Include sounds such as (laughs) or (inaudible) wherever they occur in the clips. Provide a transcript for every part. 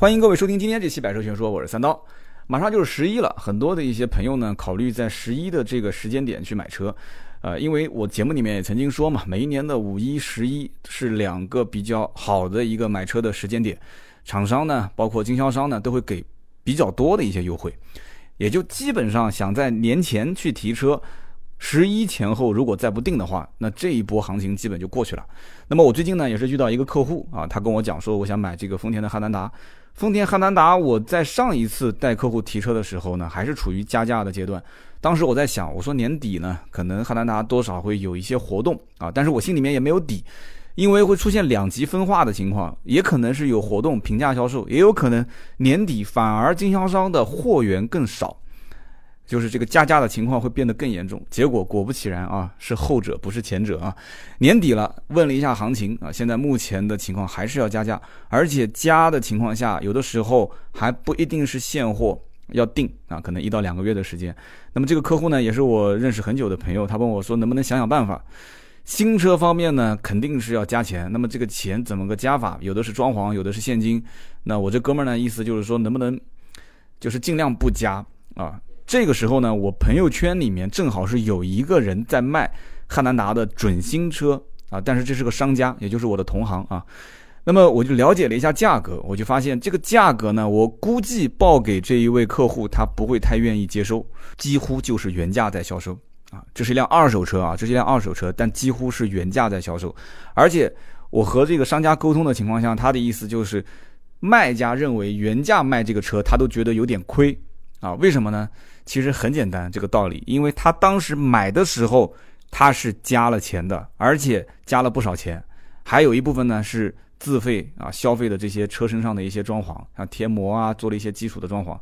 欢迎各位收听今天这期百车全说，我是三刀。马上就是十一了，很多的一些朋友呢考虑在十一的这个时间点去买车，呃，因为我节目里面也曾经说嘛，每一年的五一、十一是两个比较好的一个买车的时间点，厂商呢，包括经销商呢，都会给比较多的一些优惠，也就基本上想在年前去提车。十一前后，如果再不定的话，那这一波行情基本就过去了。那么我最近呢，也是遇到一个客户啊，他跟我讲说，我想买这个丰田的汉兰达。丰田汉兰达，我在上一次带客户提车的时候呢，还是处于加价的阶段。当时我在想，我说年底呢，可能汉兰达多少会有一些活动啊，但是我心里面也没有底，因为会出现两极分化的情况，也可能是有活动平价销售，也有可能年底反而经销商的货源更少。就是这个加价的情况会变得更严重，结果果不其然啊，是后者不是前者啊。年底了，问了一下行情啊，现在目前的情况还是要加价，而且加的情况下，有的时候还不一定是现货要定啊，可能一到两个月的时间。那么这个客户呢，也是我认识很久的朋友，他问我说能不能想想办法。新车方面呢，肯定是要加钱，那么这个钱怎么个加法？有的是装潢，有的是现金。那我这哥们儿呢，意思就是说能不能就是尽量不加啊。这个时候呢，我朋友圈里面正好是有一个人在卖汉兰达的准新车啊，但是这是个商家，也就是我的同行啊。那么我就了解了一下价格，我就发现这个价格呢，我估计报给这一位客户他不会太愿意接收，几乎就是原价在销售啊。这是一辆二手车啊，这是一辆二手车，但几乎是原价在销售。而且我和这个商家沟通的情况下，他的意思就是，卖家认为原价卖这个车，他都觉得有点亏啊。为什么呢？其实很简单，这个道理，因为他当时买的时候他是加了钱的，而且加了不少钱，还有一部分呢是自费啊消费的这些车身上的一些装潢，像贴膜啊，做了一些基础的装潢。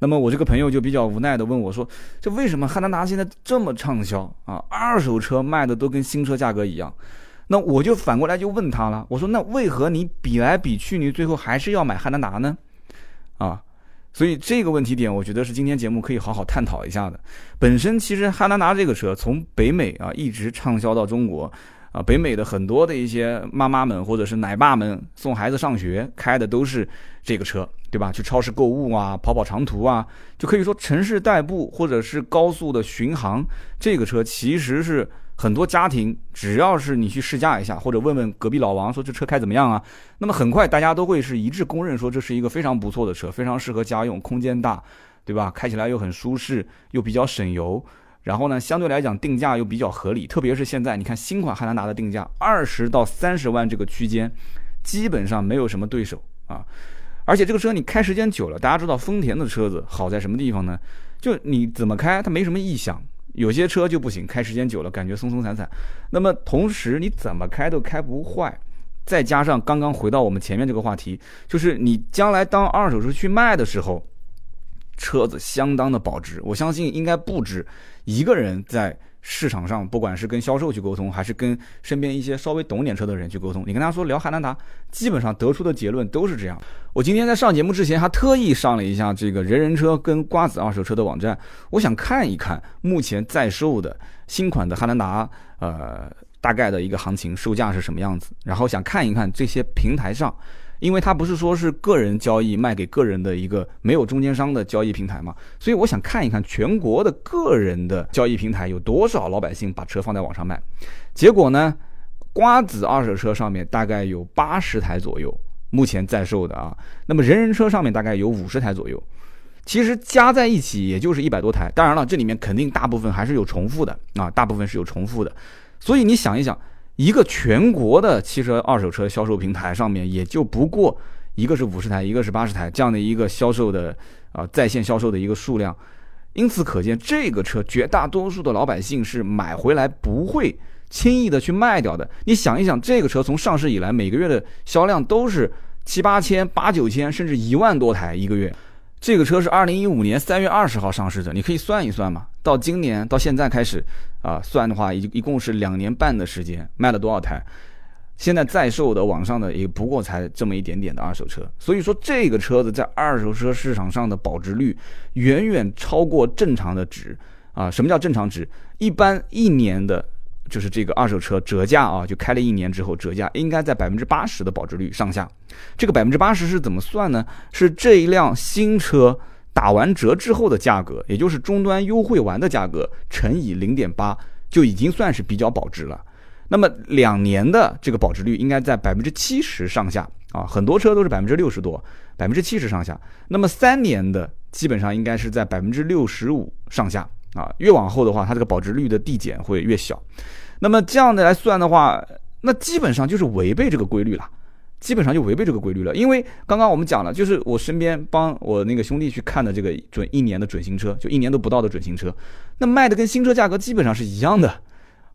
那么我这个朋友就比较无奈的问我说：“这为什么汉兰达现在这么畅销啊？二手车卖的都跟新车价格一样？”那我就反过来就问他了，我说：“那为何你比来比去，你最后还是要买汉兰达呢？”啊？所以这个问题点，我觉得是今天节目可以好好探讨一下的。本身其实汉兰达这个车从北美啊一直畅销到中国，啊，北美的很多的一些妈妈们或者是奶爸们送孩子上学开的都是这个车，对吧？去超市购物啊，跑跑长途啊，就可以说城市代步或者是高速的巡航，这个车其实是。很多家庭，只要是你去试驾一下，或者问问隔壁老王说这车开怎么样啊？那么很快大家都会是一致公认说这是一个非常不错的车，非常适合家用，空间大，对吧？开起来又很舒适，又比较省油。然后呢，相对来讲定价又比较合理，特别是现在你看新款汉兰达的定价二十到三十万这个区间，基本上没有什么对手啊。而且这个车你开时间久了，大家知道丰田的车子好在什么地方呢？就你怎么开它没什么异响。有些车就不行，开时间久了感觉松松散散。那么同时你怎么开都开不坏，再加上刚刚回到我们前面这个话题，就是你将来当二手车去卖的时候，车子相当的保值。我相信应该不止一个人在。市场上，不管是跟销售去沟通，还是跟身边一些稍微懂点车的人去沟通，你跟他说聊汉兰达，基本上得出的结论都是这样。我今天在上节目之前，还特意上了一下这个人人车跟瓜子二手车的网站，我想看一看目前在售的新款的汉兰达，呃，大概的一个行情售价是什么样子，然后想看一看这些平台上。因为它不是说是个人交易卖给个人的一个没有中间商的交易平台嘛，所以我想看一看全国的个人的交易平台有多少老百姓把车放在网上卖。结果呢，瓜子二手车上面大概有八十台左右，目前在售的啊。那么人人车上面大概有五十台左右，其实加在一起也就是一百多台。当然了，这里面肯定大部分还是有重复的啊，大部分是有重复的。所以你想一想。一个全国的汽车二手车销售平台上面，也就不过一个是五十台，一个是八十台这样的一个销售的啊在线销售的一个数量，因此可见这个车绝大多数的老百姓是买回来不会轻易的去卖掉的。你想一想，这个车从上市以来每个月的销量都是七八千、八九千，甚至一万多台一个月。这个车是二零一五年三月二十号上市的，你可以算一算嘛。到今年到现在开始，啊，算的话一一共是两年半的时间，卖了多少台？现在在售的网上的也不过才这么一点点的二手车。所以说这个车子在二手车市场上的保值率远远超过正常的值啊。什么叫正常值？一般一年的就是这个二手车折价啊，就开了一年之后折价应该在百分之八十的保值率上下。这个百分之八十是怎么算呢？是这一辆新车打完折之后的价格，也就是终端优惠完的价格乘以零点八，就已经算是比较保值了。那么两年的这个保值率应该在百分之七十上下啊，很多车都是百分之六十多，百分之七十上下。那么三年的基本上应该是在百分之六十五上下啊，越往后的话，它这个保值率的递减会越小。那么这样的来算的话，那基本上就是违背这个规律了，基本上就违背这个规律了。因为刚刚我们讲了，就是我身边帮我那个兄弟去看的这个准一年的准新车，就一年都不到的准新车，那卖的跟新车价格基本上是一样的，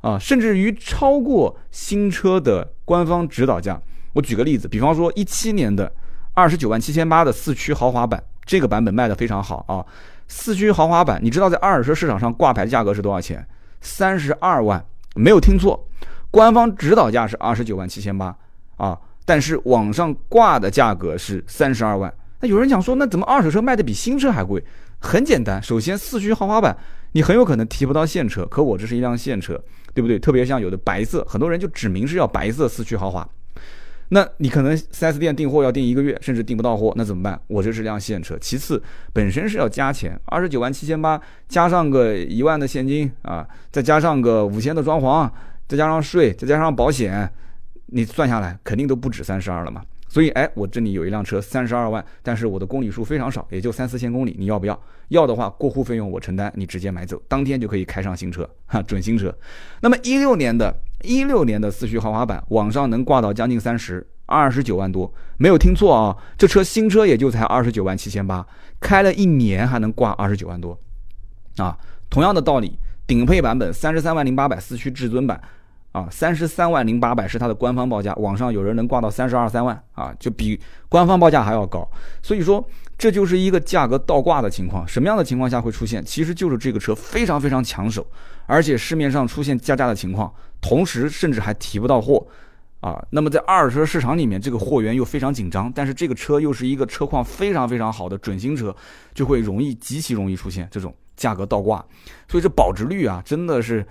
啊，甚至于超过新车的官方指导价。我举个例子，比方说一七年的二十九万七千八的四驱豪华版，这个版本卖的非常好啊。四驱豪华版，你知道在二手车市场上挂牌价格是多少钱？三十二万。没有听错，官方指导价是二十九万七千八啊，但是网上挂的价格是三十二万。那有人讲说，那怎么二手车卖的比新车还贵？很简单，首先四驱豪华版你很有可能提不到现车，可我这是一辆现车，对不对？特别像有的白色，很多人就指明是要白色四驱豪华。那你可能 4S 店订货要订一个月，甚至订不到货，那怎么办？我这是辆现车。其次，本身是要加钱，二十九万七千八，加上个一万的现金啊，再加上个五千的装潢，再加上税，再加上保险，你算下来肯定都不止三十二了嘛。所以，哎，我这里有一辆车，三十二万，但是我的公里数非常少，也就三四千公里，你要不要？要的话，过户费用我承担，你直接买走，当天就可以开上新车，哈，准新车。那么一六年的，一六年的四驱豪华版，网上能挂到将近三十二十九万多，没有听错啊，这车新车也就才二十九万七千八，开了一年还能挂二十九万多，啊，同样的道理，顶配版本三十三万零八百四驱至尊版。啊，三十三万零八百是它的官方报价，网上有人能挂到三十二三万啊，就比官方报价还要高。所以说，这就是一个价格倒挂的情况。什么样的情况下会出现？其实就是这个车非常非常抢手，而且市面上出现加价的情况，同时甚至还提不到货啊。那么在二手车市场里面，这个货源又非常紧张，但是这个车又是一个车况非常非常好的准新车，就会容易极其容易出现这种价格倒挂。所以这保值率啊，真的是。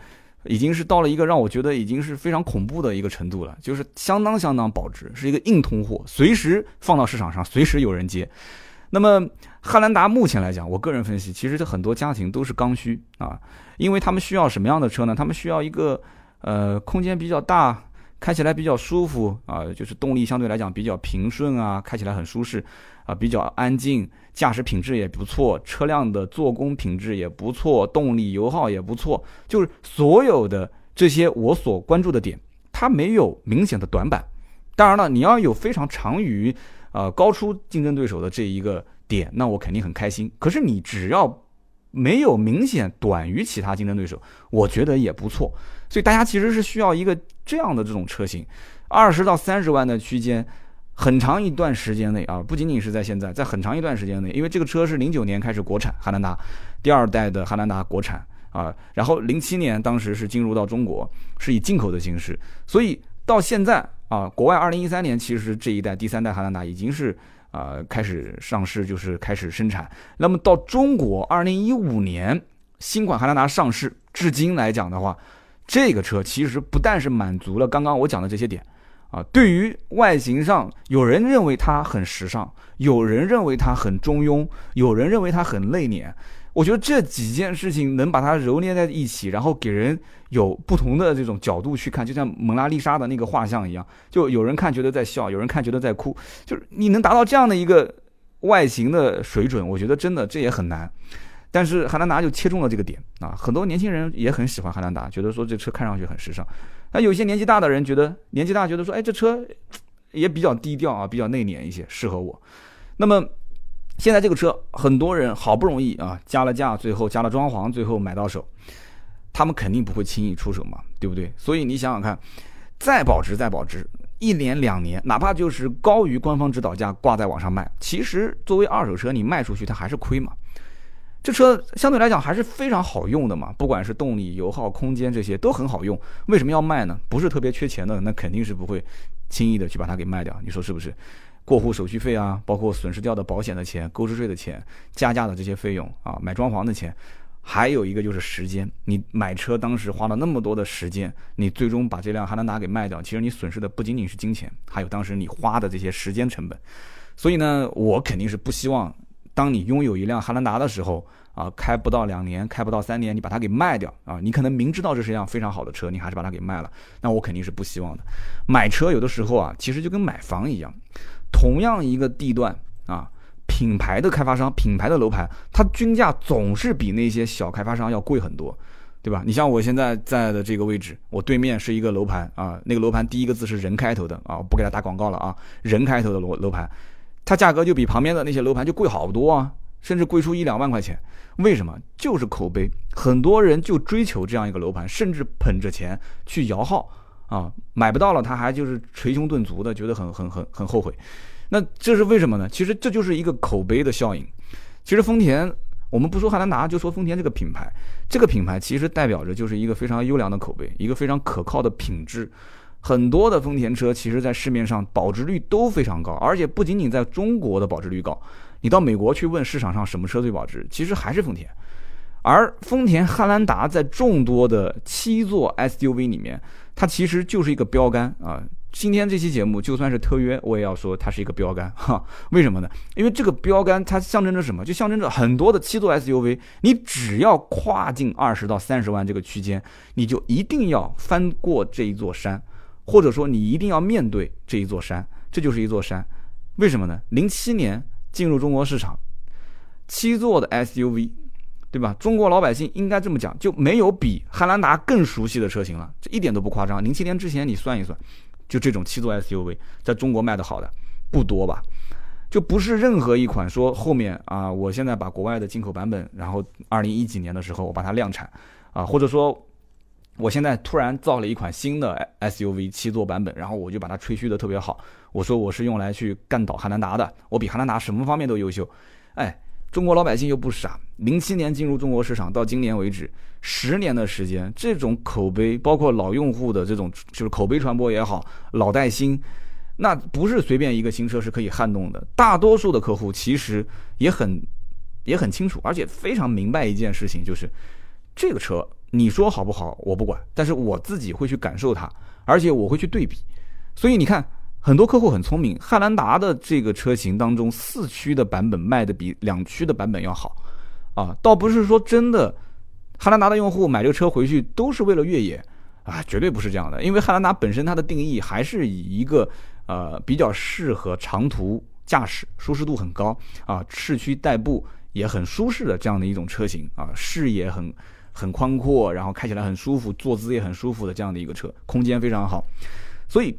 已经是到了一个让我觉得已经是非常恐怖的一个程度了，就是相当相当保值，是一个硬通货，随时放到市场上，随时有人接。那么汉兰达目前来讲，我个人分析，其实这很多家庭都是刚需啊，因为他们需要什么样的车呢？他们需要一个呃空间比较大，开起来比较舒服啊，就是动力相对来讲比较平顺啊，开起来很舒适啊，比较安静。驾驶品质也不错，车辆的做工品质也不错，动力油耗也不错，就是所有的这些我所关注的点，它没有明显的短板。当然了，你要有非常长于，呃，高出竞争对手的这一个点，那我肯定很开心。可是你只要没有明显短于其他竞争对手，我觉得也不错。所以大家其实是需要一个这样的这种车型，二十到三十万的区间。很长一段时间内啊，不仅仅是在现在，在很长一段时间内，因为这个车是零九年开始国产汉兰达，第二代的汉兰达国产啊，然后零七年当时是进入到中国，是以进口的形式，所以到现在啊，国外二零一三年其实这一代第三代汉兰达已经是啊开始上市，就是开始生产。那么到中国二零一五年新款汉兰达上市，至今来讲的话，这个车其实不但是满足了刚刚我讲的这些点。啊，对于外形上，有人认为它很时尚，有人认为它很中庸，有人认为它很内敛。我觉得这几件事情能把它揉捏在一起，然后给人有不同的这种角度去看，就像蒙娜丽莎的那个画像一样，就有人看觉得在笑，有人看觉得在哭，就是你能达到这样的一个外形的水准，我觉得真的这也很难。但是汉兰达就切中了这个点啊，很多年轻人也很喜欢汉兰达，觉得说这车看上去很时尚。那有些年纪大的人觉得年纪大，觉得说，哎，这车也比较低调啊，比较内敛一些，适合我。那么现在这个车，很多人好不容易啊加了价，最后加了装潢，最后买到手，他们肯定不会轻易出手嘛，对不对？所以你想想看，再保值再保值，一年两年，哪怕就是高于官方指导价挂在网上卖，其实作为二手车你卖出去它还是亏嘛。这车相对来讲还是非常好用的嘛，不管是动力、油耗、空间这些都很好用。为什么要卖呢？不是特别缺钱的，那肯定是不会轻易的去把它给卖掉。你说是不是？过户手续费啊，包括损失掉的保险的钱、购置税的钱、加价的这些费用啊，买装潢的钱，还有一个就是时间，你买车当时花了那么多的时间，你最终把这辆汉兰达给卖掉，其实你损失的不仅仅是金钱，还有当时你花的这些时间成本。所以呢，我肯定是不希望，当你拥有一辆汉兰达的时候，啊，开不到两年，开不到三年，你把它给卖掉啊，你可能明知道这是一辆非常好的车，你还是把它给卖了，那我肯定是不希望的。买车有的时候啊，其实就跟买房一样，同样一个地段啊。品牌的开发商、品牌的楼盘，它均价总是比那些小开发商要贵很多，对吧？你像我现在在的这个位置，我对面是一个楼盘啊，那个楼盘第一个字是人开头的啊，我不给他打广告了啊，人开头的楼楼盘，它价格就比旁边的那些楼盘就贵好多啊，甚至贵出一两万块钱。为什么？就是口碑，很多人就追求这样一个楼盘，甚至捧着钱去摇号啊，买不到了他还就是捶胸顿足的，觉得很很很很后悔。那这是为什么呢？其实这就是一个口碑的效应。其实丰田，我们不说汉兰达，就说丰田这个品牌，这个品牌其实代表着就是一个非常优良的口碑，一个非常可靠的品质。很多的丰田车，其实在市面上保值率都非常高，而且不仅仅在中国的保值率高，你到美国去问市场上什么车最保值，其实还是丰田。而丰田汉兰达在众多的七座 SUV 里面，它其实就是一个标杆啊。今天这期节目就算是特约，我也要说它是一个标杆哈。为什么呢？因为这个标杆它象征着什么？就象征着很多的七座 SUV，你只要跨进二十到三十万这个区间，你就一定要翻过这一座山，或者说你一定要面对这一座山，这就是一座山。为什么呢？零七年进入中国市场，七座的 SUV，对吧？中国老百姓应该这么讲，就没有比汉兰达更熟悉的车型了，这一点都不夸张。零七年之前你算一算。就这种七座 SUV 在中国卖的好的不多吧？就不是任何一款说后面啊，我现在把国外的进口版本，然后二零一几年的时候我把它量产啊，或者说我现在突然造了一款新的 SUV 七座版本，然后我就把它吹嘘的特别好，我说我是用来去干倒汉兰达的，我比汉兰达什么方面都优秀，哎。中国老百姓又不傻，零七年进入中国市场到今年为止，十年的时间，这种口碑，包括老用户的这种就是口碑传播也好，老带新，那不是随便一个新车是可以撼动的。大多数的客户其实也很也很清楚，而且非常明白一件事情，就是这个车你说好不好我不管，但是我自己会去感受它，而且我会去对比。所以你看。很多客户很聪明，汉兰达的这个车型当中，四驱的版本卖的比两驱的版本要好，啊，倒不是说真的，汉兰达的用户买这个车回去都是为了越野，啊，绝对不是这样的，因为汉兰达本身它的定义还是以一个呃比较适合长途驾驶，舒适度很高啊，市区代步也很舒适的这样的一种车型啊，视野很很宽阔，然后开起来很舒服，坐姿也很舒服的这样的一个车，空间非常好，所以。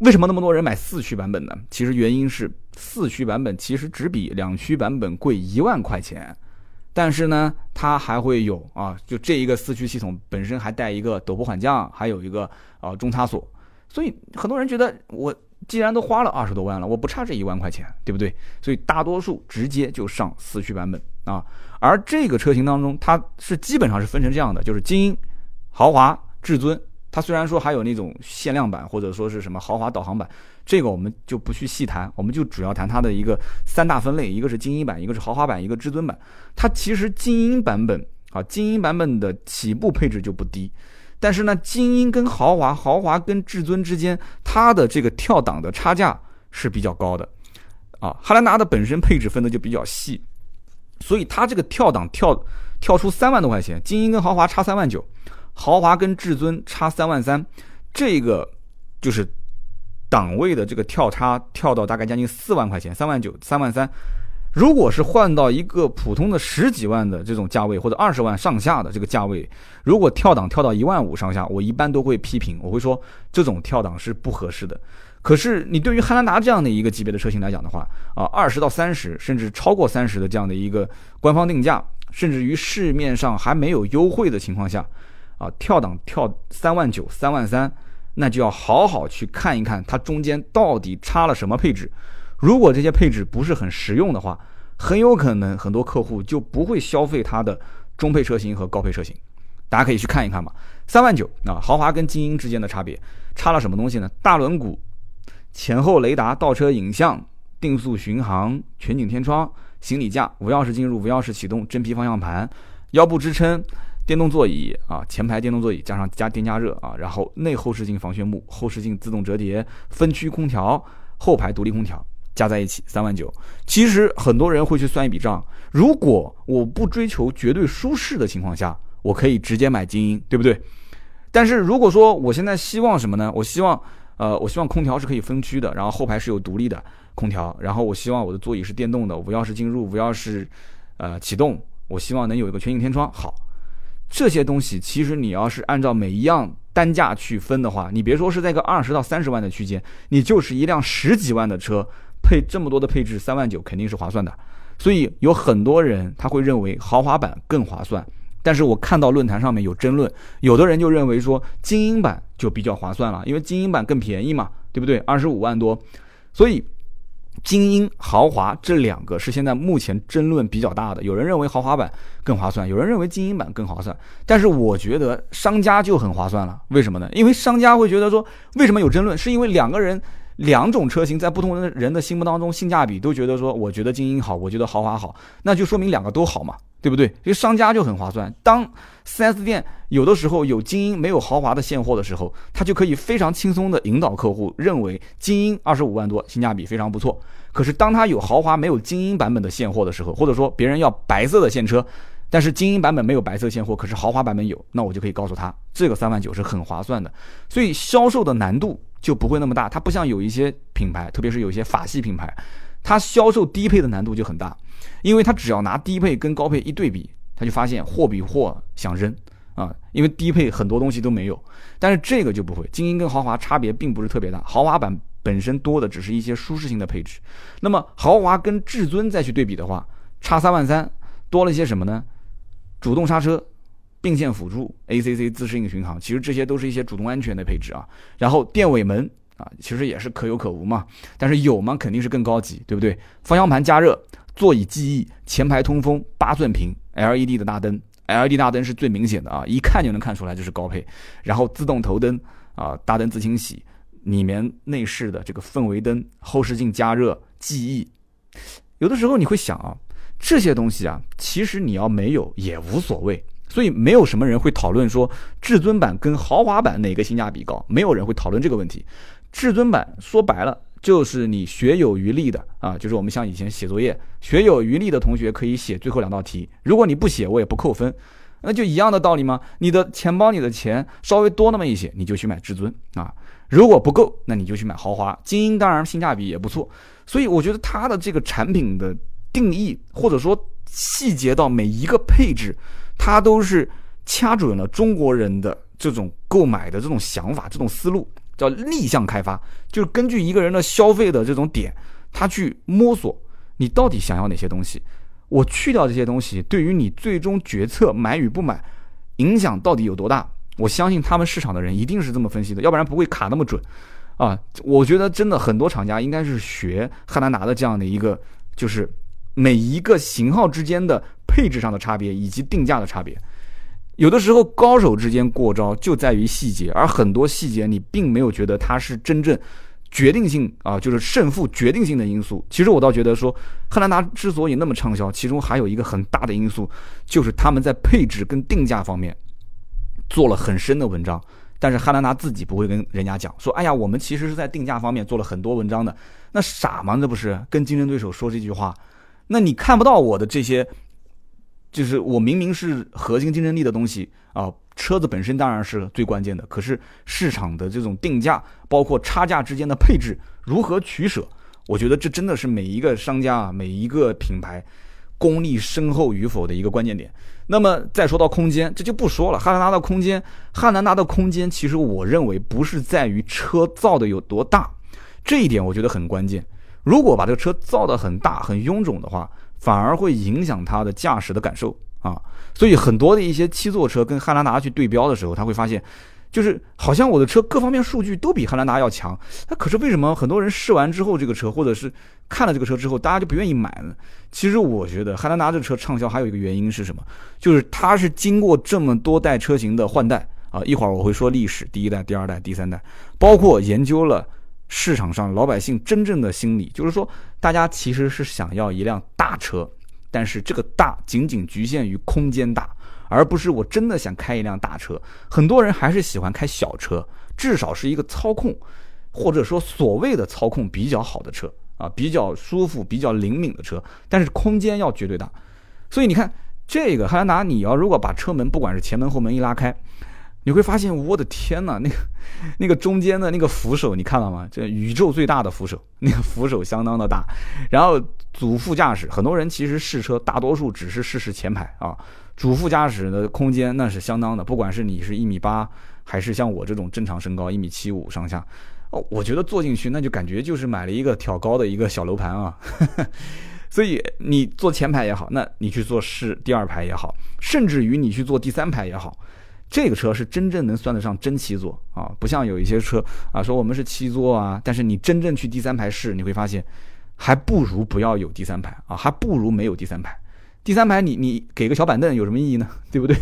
为什么那么多人买四驱版本呢？其实原因是四驱版本其实只比两驱版本贵一万块钱，但是呢，它还会有啊，就这一个四驱系统本身还带一个陡坡缓降，还有一个啊中差锁，所以很多人觉得我既然都花了二十多万了，我不差这一万块钱，对不对？所以大多数直接就上四驱版本啊。而这个车型当中，它是基本上是分成这样的，就是精英、豪华、至尊。它虽然说还有那种限量版，或者说是什么豪华导航版，这个我们就不去细谈，我们就主要谈它的一个三大分类，一个是精英版，一个是豪华版，一个至尊版。它其实精英版本啊，精英版本的起步配置就不低，但是呢，精英跟豪华、豪华跟至尊之间，它的这个跳档的差价是比较高的啊。汉兰达的本身配置分的就比较细，所以它这个跳档跳跳出三万多块钱，精英跟豪华差三万九。豪华跟至尊差三万三，这个就是档位的这个跳差，跳到大概将近四万块钱，三万九、三万三。如果是换到一个普通的十几万的这种价位，或者二十万上下的这个价位，如果跳档跳到一万五上下，我一般都会批评，我会说这种跳档是不合适的。可是你对于汉兰达这样的一个级别的车型来讲的话，啊，二十到三十，甚至超过三十的这样的一个官方定价，甚至于市面上还没有优惠的情况下。啊，跳档跳三万九、三万三，那就要好好去看一看它中间到底差了什么配置。如果这些配置不是很实用的话，很有可能很多客户就不会消费它的中配车型和高配车型。大家可以去看一看嘛。三万九啊，豪华跟精英之间的差别差了什么东西呢？大轮毂、前后雷达、倒车影像、定速巡航、全景天窗、行李架、无钥匙进入、无钥匙启动、真皮方向盘。腰部支撑、电动座椅啊，前排电动座椅加上加电加热啊，然后内后视镜防眩目、后视镜自动折叠、分区空调、后排独立空调，加在一起三万九。其实很多人会去算一笔账，如果我不追求绝对舒适的情况下，我可以直接买精英，对不对？但是如果说我现在希望什么呢？我希望，呃，我希望空调是可以分区的，然后后排是有独立的空调，然后我希望我的座椅是电动的，无钥匙进入，无钥匙，呃，启动。我希望能有一个全景天窗。好，这些东西其实你要是按照每一样单价去分的话，你别说是在个二十到三十万的区间，你就是一辆十几万的车，配这么多的配置，三万九肯定是划算的。所以有很多人他会认为豪华版更划算。但是我看到论坛上面有争论，有的人就认为说精英版就比较划算了，因为精英版更便宜嘛，对不对？二十五万多，所以精英豪华这两个是现在目前争论比较大的。有人认为豪华版更划算，有人认为精英版更划算。但是我觉得商家就很划算了，为什么呢？因为商家会觉得说，为什么有争论？是因为两个人两种车型在不同的人的心目当中性价比都觉得说，我觉得精英好，我觉得豪华好，那就说明两个都好嘛。对不对？因为商家就很划算。当 4S 店有的时候有精英没有豪华的现货的时候，他就可以非常轻松的引导客户认为精英二十五万多性价比非常不错。可是当他有豪华没有精英版本的现货的时候，或者说别人要白色的现车，但是精英版本没有白色现货，可是豪华版本有，那我就可以告诉他这个三万九是很划算的。所以销售的难度就不会那么大。它不像有一些品牌，特别是有一些法系品牌，它销售低配的难度就很大。因为它只要拿低配跟高配一对比，他就发现货比货想扔。啊，因为低配很多东西都没有，但是这个就不会，精英跟豪华差别并不是特别大，豪华版本身多的只是一些舒适性的配置，那么豪华跟至尊再去对比的话，差三万三，多了些什么呢？主动刹车、并线辅助、ACC 自适应巡航，其实这些都是一些主动安全的配置啊，然后电尾门啊，其实也是可有可无嘛，但是有嘛肯定是更高级，对不对？方向盘加热。座椅记忆、前排通风、八寸屏 LED 的大灯，LED 大灯是最明显的啊，一看就能看出来就是高配。然后自动头灯啊，大灯自清洗，里面内饰的这个氛围灯、后视镜加热、记忆，有的时候你会想啊，这些东西啊，其实你要没有也无所谓。所以没有什么人会讨论说至尊版跟豪华版哪个性价比高，没有人会讨论这个问题。至尊版说白了。就是你学有余力的啊，就是我们像以前写作业，学有余力的同学可以写最后两道题。如果你不写，我也不扣分，那就一样的道理吗？你的钱包里的钱稍微多那么一些，你就去买至尊啊；如果不够，那你就去买豪华。精英当然性价比也不错，所以我觉得它的这个产品的定义，或者说细节到每一个配置，它都是掐准了中国人的这种购买的这种想法、这种思路。叫逆向开发，就是根据一个人的消费的这种点，他去摸索你到底想要哪些东西。我去掉这些东西，对于你最终决策买与不买，影响到底有多大？我相信他们市场的人一定是这么分析的，要不然不会卡那么准啊。我觉得真的很多厂家应该是学汉兰达的这样的一个，就是每一个型号之间的配置上的差别以及定价的差别。有的时候高手之间过招就在于细节，而很多细节你并没有觉得它是真正决定性啊，就是胜负决定性的因素。其实我倒觉得说，汉兰达之所以那么畅销，其中还有一个很大的因素，就是他们在配置跟定价方面做了很深的文章。但是汉兰达自己不会跟人家讲说，哎呀，我们其实是在定价方面做了很多文章的。那傻吗？这不是跟竞争对手说这句话？那你看不到我的这些。就是我明明是核心竞争力的东西啊，车子本身当然是最关键的，可是市场的这种定价，包括差价之间的配置如何取舍，我觉得这真的是每一个商家啊，每一个品牌功力深厚与否的一个关键点。那么再说到空间，这就不说了。汉兰达的空间，汉兰达的空间，其实我认为不是在于车造的有多大，这一点我觉得很关键。如果把这个车造的很大很臃肿的话，反而会影响它的驾驶的感受啊，所以很多的一些七座车跟汉兰达去对标的时候，他会发现，就是好像我的车各方面数据都比汉兰达要强，那可是为什么很多人试完之后这个车，或者是看了这个车之后，大家就不愿意买呢？其实我觉得汉兰达这车畅销还有一个原因是什么？就是它是经过这么多代车型的换代啊，一会儿我会说历史，第一代、第二代、第三代，包括研究了。市场上老百姓真正的心理，就是说，大家其实是想要一辆大车，但是这个大仅仅局限于空间大，而不是我真的想开一辆大车。很多人还是喜欢开小车，至少是一个操控，或者说所谓的操控比较好的车啊，比较舒服、比较灵敏的车，但是空间要绝对大。所以你看，这个汉兰达，你要如果把车门不管是前门后门一拉开。你会发现，我的天呐，那个 (laughs) 那个中间的那个扶手，你看到吗？这宇宙最大的扶手，(laughs) 那个扶手相当的大。然后主副驾驶，很多人其实试车，大多数只是试试前排啊。主副驾驶的空间那是相当的，不管是你是一米八，还是像我这种正常身高一米七五上下，哦，我觉得坐进去那就感觉就是买了一个挑高的一个小楼盘啊。(laughs) 所以你坐前排也好，那你去坐试第二排也好，甚至于你去坐第三排也好。这个车是真正能算得上真七座啊，不像有一些车啊说我们是七座啊，但是你真正去第三排试，你会发现，还不如不要有第三排啊，还不如没有第三排。第三排你你给个小板凳有什么意义呢？(laughs) 对不对？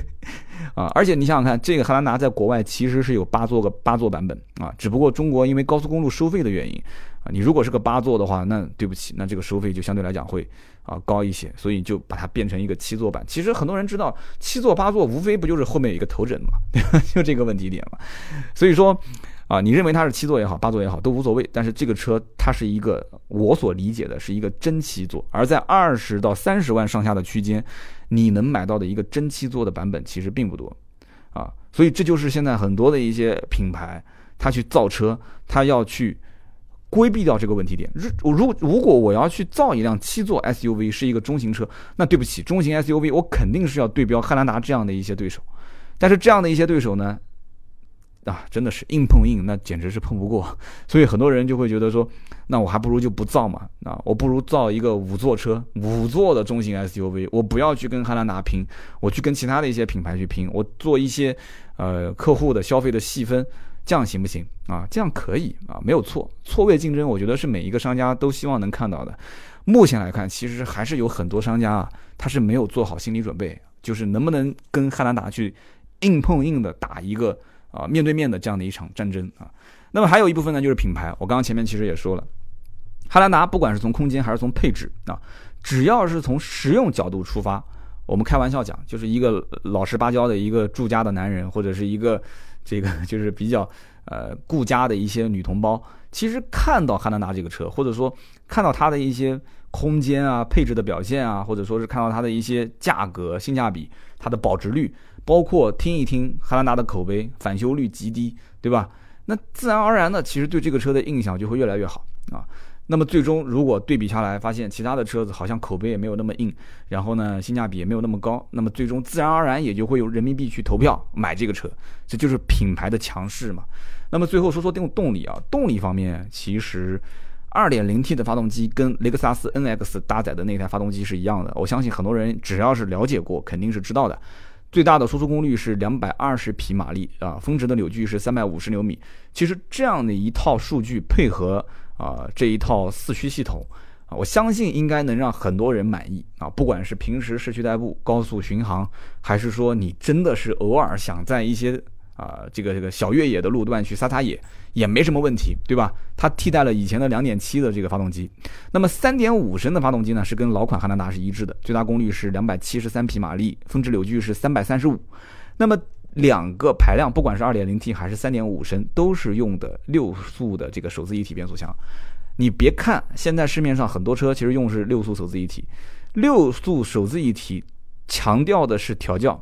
啊，而且你想想看，这个汉兰达在国外其实是有八座个八座版本啊，只不过中国因为高速公路收费的原因啊，你如果是个八座的话，那对不起，那这个收费就相对来讲会。啊，高一些，所以就把它变成一个七座版。其实很多人知道，七座八座无非不就是后面有一个头枕嘛，(laughs) 就这个问题点嘛。所以说，啊，你认为它是七座也好，八座也好都无所谓。但是这个车它是一个我所理解的是一个真七座，而在二十到三十万上下的区间，你能买到的一个真七座的版本其实并不多啊。所以这就是现在很多的一些品牌，它去造车，它要去。规避掉这个问题点。如如如果我要去造一辆七座 SUV，是一个中型车，那对不起，中型 SUV 我肯定是要对标汉兰达这样的一些对手。但是这样的一些对手呢，啊，真的是硬碰硬，那简直是碰不过。(laughs) 所以很多人就会觉得说，那我还不如就不造嘛，啊，我不如造一个五座车，五座的中型 SUV，我不要去跟汉兰达拼，我去跟其他的一些品牌去拼，我做一些呃客户的消费的细分。这样行不行啊？这样可以啊，没有错。错位竞争，我觉得是每一个商家都希望能看到的。目前来看，其实还是有很多商家啊，他是没有做好心理准备，就是能不能跟汉兰达去硬碰硬的打一个啊面对面的这样的一场战争啊。那么还有一部分呢，就是品牌。我刚刚前面其实也说了，汉兰达不管是从空间还是从配置啊，只要是从实用角度出发，我们开玩笑讲，就是一个老实巴交的一个住家的男人，或者是一个。这个 (laughs) 就是比较呃顾家的一些女同胞，其实看到汉兰达这个车，或者说看到它的一些空间啊、配置的表现啊，或者说是看到它的一些价格、性价比、它的保值率，包括听一听汉兰达的口碑，返修率极低，对吧？那自然而然的，其实对这个车的印象就会越来越好啊。那么最终，如果对比下来，发现其他的车子好像口碑也没有那么硬，然后呢，性价比也没有那么高，那么最终自然而然也就会有人民币去投票买这个车，这就是品牌的强势嘛。那么最后说说动动力啊，动力方面，其实 2.0T 的发动机跟雷克萨斯 NX 搭载的那台发动机是一样的，我相信很多人只要是了解过，肯定是知道的。最大的输出功率是220匹马力啊，峰值的扭矩是350牛米。其实这样的一套数据配合。啊，这一套四驱系统啊，我相信应该能让很多人满意啊。不管是平时市区代步、高速巡航，还是说你真的是偶尔想在一些啊这个这个小越野的路段去撒撒野，也没什么问题，对吧？它替代了以前的两点七的这个发动机。那么三点五升的发动机呢，是跟老款汉兰达是一致的，最大功率是两百七十三匹马力，峰值扭矩是三百三十五。那么两个排量，不管是二点零 T 还是三点五升，都是用的六速的这个手自一体变速箱。你别看现在市面上很多车其实用的是六速手自一体，六速手自一体强调的是调教，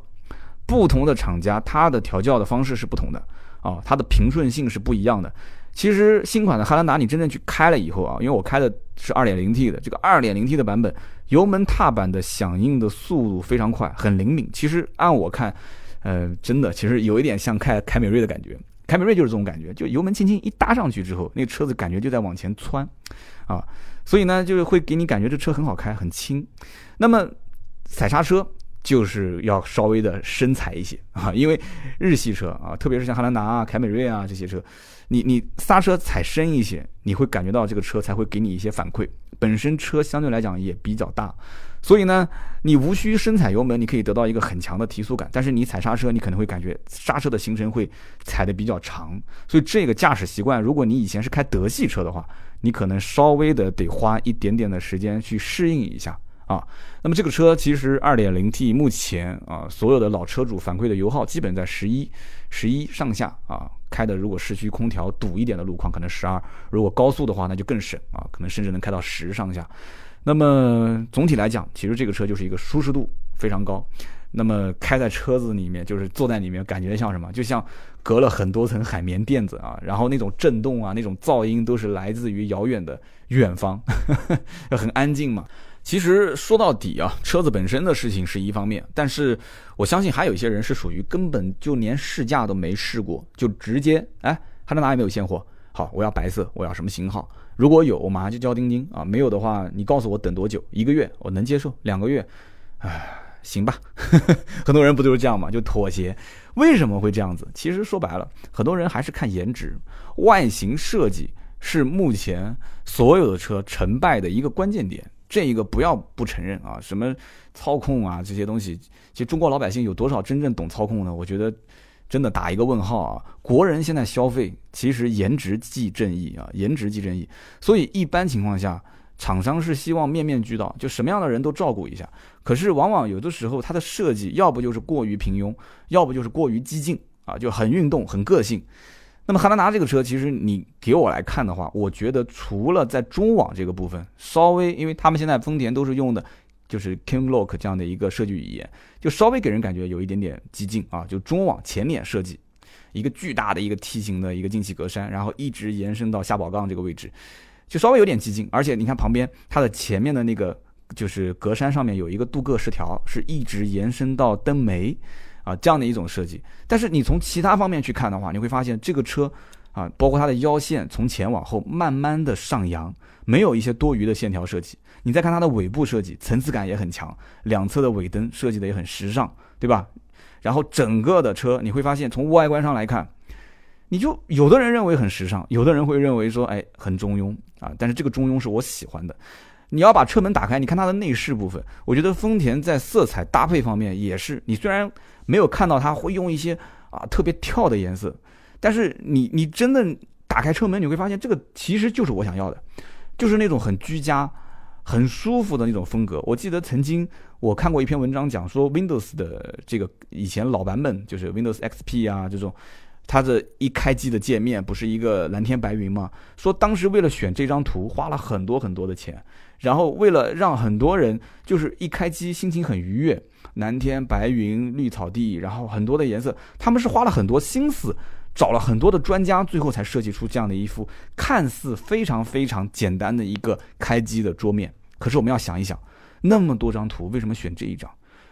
不同的厂家它的调教的方式是不同的啊，它的平顺性是不一样的。其实新款的汉兰达你真正去开了以后啊，因为我开的是二点零 T 的，这个二点零 T 的版本，油门踏板的响应的速度非常快，很灵敏。其实按我看。呃，真的，其实有一点像开凯美瑞的感觉。凯美瑞就是这种感觉，就油门轻轻一搭上去之后，那个车子感觉就在往前窜，啊，所以呢，就是会给你感觉这车很好开，很轻。那么踩刹车就是要稍微的深踩一些啊，因为日系车啊，特别是像汉兰达啊、凯美瑞啊这些车，你你刹车踩深一些，你会感觉到这个车才会给你一些反馈。本身车相对来讲也比较大。所以呢，你无需深踩油门，你可以得到一个很强的提速感。但是你踩刹车，你可能会感觉刹车的行程会踩的比较长。所以这个驾驶习惯，如果你以前是开德系车的话，你可能稍微的得花一点点的时间去适应一下啊。那么这个车其实 2.0T 目前啊，所有的老车主反馈的油耗基本在十一、十一上下啊。开的如果市区空调堵一点的路况，可能十二；如果高速的话，那就更省啊，可能甚至能开到十上下。那么总体来讲，其实这个车就是一个舒适度非常高。那么开在车子里面，就是坐在里面，感觉像什么？就像隔了很多层海绵垫子啊，然后那种震动啊，那种噪音都是来自于遥远的远方，(laughs) 很安静嘛。其实说到底啊，车子本身的事情是一方面，但是我相信还有一些人是属于根本就连试驾都没试过，就直接哎，汉兰达有没有现货？好，我要白色，我要什么型号？如果有，我马上就交钉钉啊。没有的话，你告诉我等多久？一个月我能接受，两个月，唉，行吧。(laughs) 很多人不就是这样嘛，就妥协。为什么会这样子？其实说白了，很多人还是看颜值，外形设计是目前所有的车成败的一个关键点。这一个不要不承认啊，什么操控啊这些东西，其实中国老百姓有多少真正懂操控呢？我觉得真的打一个问号啊！国人现在消费其实颜值即正义啊，颜值即正义。所以一般情况下，厂商是希望面面俱到，就什么样的人都照顾一下。可是往往有的时候它的设计要不就是过于平庸，要不就是过于激进啊，就很运动、很个性。那么汉兰达这个车，其实你给我来看的话，我觉得除了在中网这个部分稍微，因为他们现在丰田都是用的，就是 King Lock 这样的一个设计语言，就稍微给人感觉有一点点激进啊。就中网前脸设计，一个巨大的一个梯形的一个进气格栅，然后一直延伸到下保杠这个位置，就稍微有点激进。而且你看旁边它的前面的那个就是格栅上面有一个镀铬饰条，是一直延伸到灯眉。啊，这样的一种设计，但是你从其他方面去看的话，你会发现这个车，啊，包括它的腰线从前往后慢慢的上扬，没有一些多余的线条设计。你再看它的尾部设计，层次感也很强，两侧的尾灯设计的也很时尚，对吧？然后整个的车你会发现，从外观上来看，你就有的人认为很时尚，有的人会认为说，哎，很中庸啊。但是这个中庸是我喜欢的。你要把车门打开，你看它的内饰部分，我觉得丰田在色彩搭配方面也是，你虽然。没有看到它会用一些啊特别跳的颜色，但是你你真的打开车门，你会发现这个其实就是我想要的，就是那种很居家、很舒服的那种风格。我记得曾经我看过一篇文章讲说，Windows 的这个以前老版本就是 Windows XP 啊这种，它的一开机的界面不是一个蓝天白云吗？说当时为了选这张图花了很多很多的钱，然后为了让很多人就是一开机心情很愉悦。蓝天白云、绿草地，然后很多的颜色，他们是花了很多心思，找了很多的专家，最后才设计出这样的一副看似非常非常简单的一个开机的桌面。可是我们要想一想，那么多张图，为什么选这一张？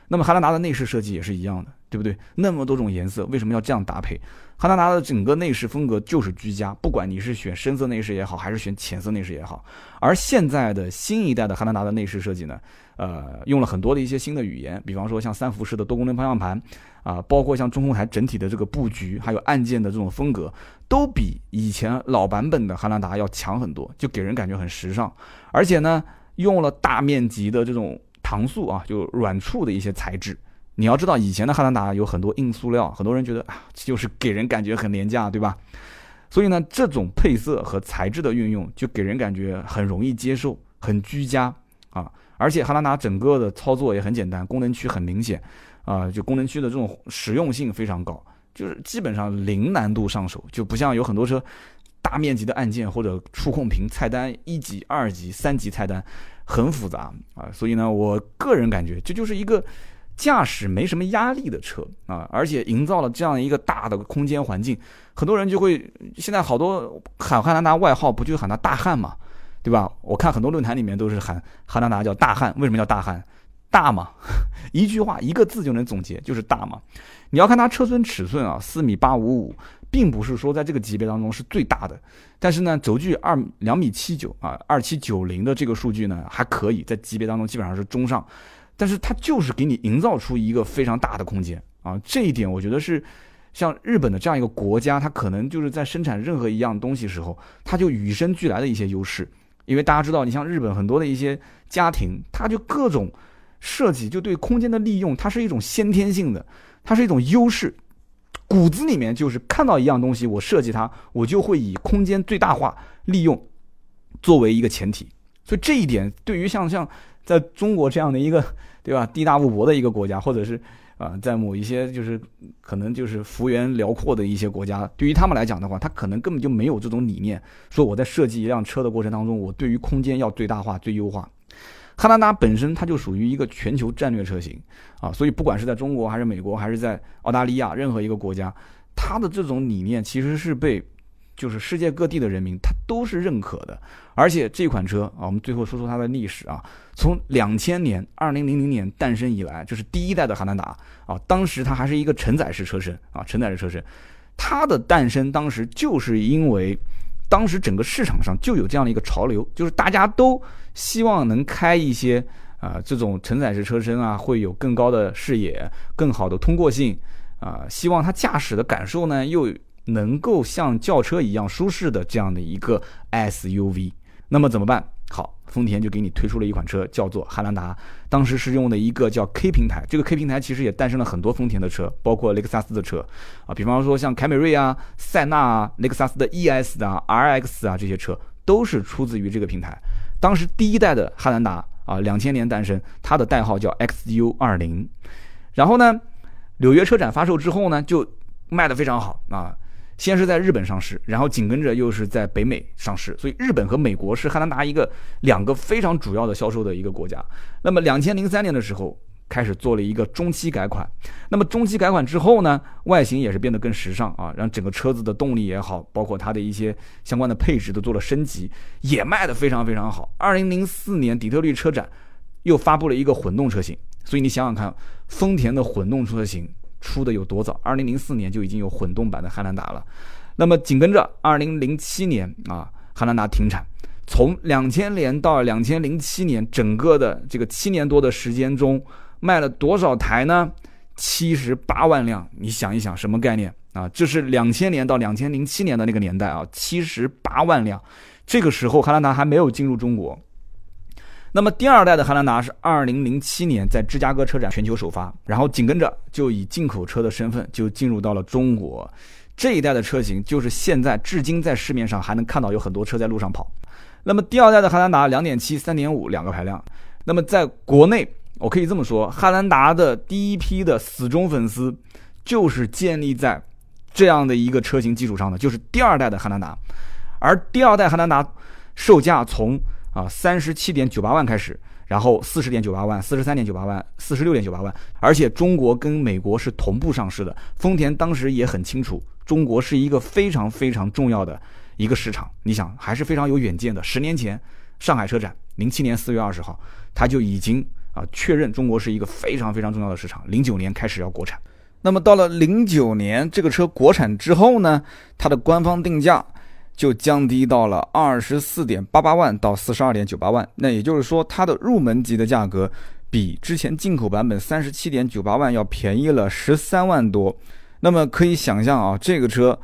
那么汉兰达的内饰设计也是一样的，对不对？那么多种颜色，为什么要这样搭配？汉兰达的整个内饰风格就是居家，不管你是选深色内饰也好，还是选浅色内饰也好。而现在的新一代的汉兰达的内饰设计呢？呃，用了很多的一些新的语言，比方说像三辐式的多功能方向盘，啊，包括像中控台整体的这个布局，还有按键的这种风格，都比以前老版本的汉兰达要强很多，就给人感觉很时尚。而且呢，用了大面积的这种搪塑啊，就软触的一些材质。你要知道，以前的汉兰达有很多硬塑料，很多人觉得啊，就是给人感觉很廉价，对吧？所以呢，这种配色和材质的运用，就给人感觉很容易接受，很居家啊。而且汉兰达整个的操作也很简单，功能区很明显，啊，就功能区的这种实用性非常高，就是基本上零难度上手，就不像有很多车，大面积的按键或者触控屏、菜单一级、二级、三级菜单很复杂啊，所以呢，我个人感觉这就是一个驾驶没什么压力的车啊，而且营造了这样一个大的空间环境，很多人就会现在好多喊汉兰达外号不就喊他大汉嘛？对吧？我看很多论坛里面都是喊汉兰达叫大汉，为什么叫大汉？大嘛，(laughs) 一句话一个字就能总结，就是大嘛。你要看它车身尺寸啊，四米八五五，并不是说在这个级别当中是最大的，但是呢，轴距二两米七九啊，二七九零的这个数据呢还可以，在级别当中基本上是中上，但是它就是给你营造出一个非常大的空间啊，这一点我觉得是像日本的这样一个国家，它可能就是在生产任何一样东西时候，它就与生俱来的一些优势。因为大家知道，你像日本很多的一些家庭，它就各种设计，就对空间的利用，它是一种先天性的，它是一种优势，骨子里面就是看到一样东西，我设计它，我就会以空间最大化利用作为一个前提。所以这一点对于像像在中国这样的一个对吧地大物博的一个国家，或者是啊在某一些就是可能就是幅员辽阔的一些国家，对于他们来讲的话，他可能根本就没有这种理念，说我在设计一辆车的过程当中，我对于空间要最大化、最优化。汉兰达本身它就属于一个全球战略车型啊，所以不管是在中国还是美国还是在澳大利亚任何一个国家，它的这种理念其实是被就是世界各地的人民他都是认可的。而且这款车啊，我们最后说说它的历史啊，从两千年二零零零年诞生以来，这是第一代的汉兰达啊，当时它还是一个承载式车身啊，承载式车身，它的诞生当时就是因为。当时整个市场上就有这样的一个潮流，就是大家都希望能开一些啊这种承载式车身啊，会有更高的视野、更好的通过性啊，希望它驾驶的感受呢又能够像轿车一样舒适的这样的一个 SUV，那么怎么办？好，丰田就给你推出了一款车，叫做汉兰达。当时是用的一个叫 K 平台，这个 K 平台其实也诞生了很多丰田的车，包括雷克萨斯的车啊，比方说像凯美瑞啊、塞纳啊、雷克萨斯的 ES 啊、RX 啊这些车都是出自于这个平台。当时第一代的汉兰达啊，两千年诞生，它的代号叫 XU 二零。然后呢，纽约车展发售之后呢，就卖的非常好啊。先是在日本上市，然后紧跟着又是在北美上市，所以日本和美国是汉兰达一个两个非常主要的销售的一个国家。那么两千零三年的时候开始做了一个中期改款，那么中期改款之后呢，外形也是变得更时尚啊，让整个车子的动力也好，包括它的一些相关的配置都做了升级，也卖得非常非常好。二零零四年底特律车展又发布了一个混动车型，所以你想想看，丰田的混动车型。出的有多早？二零零四年就已经有混动版的汉兰达了。那么紧跟着二零零七年啊，汉兰达停产。从两千年到两千零七年，整个的这个七年多的时间中，卖了多少台呢？七十八万辆。你想一想，什么概念啊？这是两千年到两千零七年的那个年代啊，七十八万辆。这个时候汉兰达还没有进入中国。那么第二代的汉兰达是二零零七年在芝加哥车展全球首发，然后紧跟着就以进口车的身份就进入到了中国。这一代的车型就是现在至今在市面上还能看到有很多车在路上跑。那么第二代的汉兰达两点七、三点五两个排量。那么在国内，我可以这么说，汉兰达的第一批的死忠粉丝就是建立在这样的一个车型基础上的，就是第二代的汉兰达。而第二代汉兰达售价从啊，三十七点九八万开始，然后四十点九八万，四十三点九八万，四十六点九八万，而且中国跟美国是同步上市的。丰田当时也很清楚，中国是一个非常非常重要的一个市场。你想，还是非常有远见的。十年前，上海车展，零七年四月二十号，他就已经啊确认中国是一个非常非常重要的市场。零九年开始要国产，那么到了零九年这个车国产之后呢，它的官方定价。就降低到了二十四点八八万到四十二点九八万，那也就是说，它的入门级的价格比之前进口版本三十七点九八万要便宜了十三万多。那么可以想象啊，这个车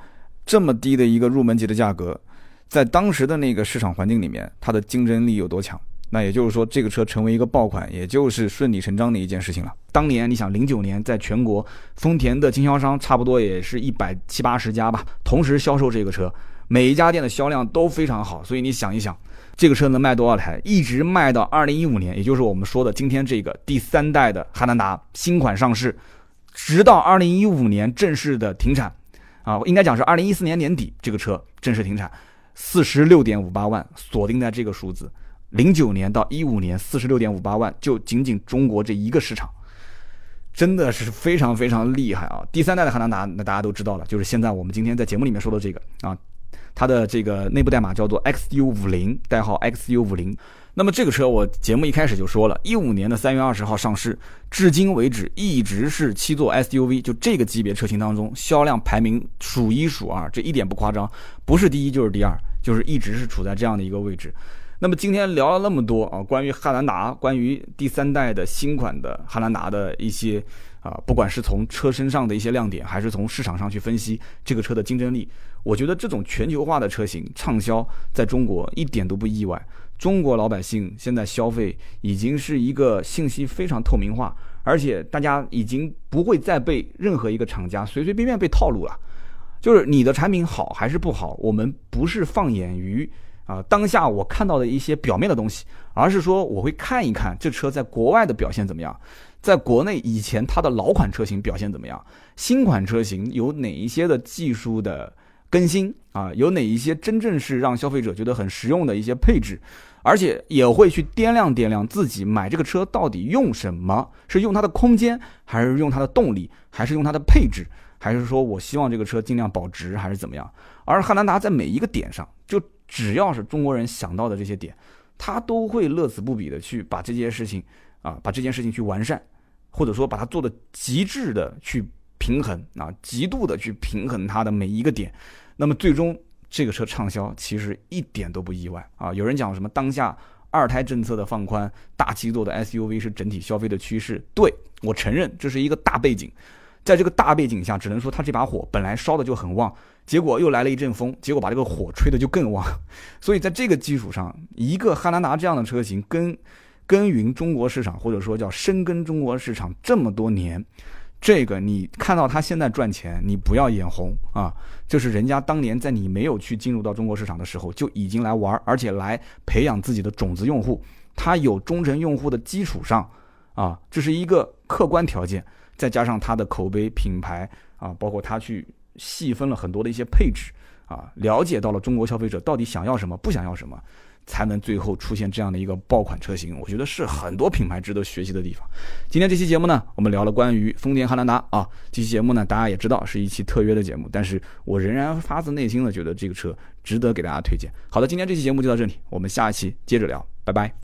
这么低的一个入门级的价格，在当时的那个市场环境里面，它的竞争力有多强？那也就是说，这个车成为一个爆款，也就是顺理成章的一件事情了。当年你想，零九年在全国丰田的经销商差不多也是一百七八十家吧，同时销售这个车。每一家店的销量都非常好，所以你想一想，这个车能卖多少台？一直卖到二零一五年，也就是我们说的今天这个第三代的汉兰达新款上市，直到二零一五年正式的停产，啊，应该讲是二零一四年年底这个车正式停产，四十六点五八万锁定在这个数字，零九年到一五年四十六点五八万，就仅仅中国这一个市场，真的是非常非常厉害啊！第三代的汉兰达，那大家都知道了，就是现在我们今天在节目里面说的这个啊。它的这个内部代码叫做 XU 五零，代号 XU 五零。那么这个车我节目一开始就说了，一五年的三月二十号上市，至今为止一直是七座 SUV，就这个级别车型当中销量排名数一数二，这一点不夸张，不是第一就是第二，就是一直是处在这样的一个位置。那么今天聊了那么多啊，关于汉兰达，关于第三代的新款的汉兰达的一些。啊，不管是从车身上的一些亮点，还是从市场上去分析这个车的竞争力，我觉得这种全球化的车型畅销在中国一点都不意外。中国老百姓现在消费已经是一个信息非常透明化，而且大家已经不会再被任何一个厂家随随便便被套路了。就是你的产品好还是不好，我们不是放眼于。啊，当下我看到的一些表面的东西，而是说我会看一看这车在国外的表现怎么样，在国内以前它的老款车型表现怎么样，新款车型有哪一些的技术的更新啊，有哪一些真正是让消费者觉得很实用的一些配置，而且也会去掂量掂量自己买这个车到底用什么，是用它的空间，还是用它的动力，还是用它的配置，还是说我希望这个车尽量保值，还是怎么样？而汉兰达在每一个点上就。只要是中国人想到的这些点，他都会乐此不疲的去把这件事情啊，把这件事情去完善，或者说把它做的极致的去平衡啊，极度的去平衡它的每一个点。那么最终这个车畅销，其实一点都不意外啊。有人讲什么当下二胎政策的放宽，大七座的 SUV 是整体消费的趋势，对我承认这是一个大背景。在这个大背景下，只能说它这把火本来烧的就很旺，结果又来了一阵风，结果把这个火吹的就更旺。所以在这个基础上，一个汉兰达这样的车型，耕耕耘中国市场，或者说叫深耕中国市场这么多年，这个你看到他现在赚钱，你不要眼红啊！就是人家当年在你没有去进入到中国市场的时候，就已经来玩，而且来培养自己的种子用户，他有忠诚用户的基础上，啊，这是一个客观条件。再加上他的口碑品牌啊，包括他去细分了很多的一些配置啊，了解到了中国消费者到底想要什么，不想要什么，才能最后出现这样的一个爆款车型。我觉得是很多品牌值得学习的地方。今天这期节目呢，我们聊了关于丰田汉兰达啊，这期节目呢，大家也知道是一期特约的节目，但是我仍然发自内心的觉得这个车值得给大家推荐。好的，今天这期节目就到这里，我们下一期接着聊，拜拜。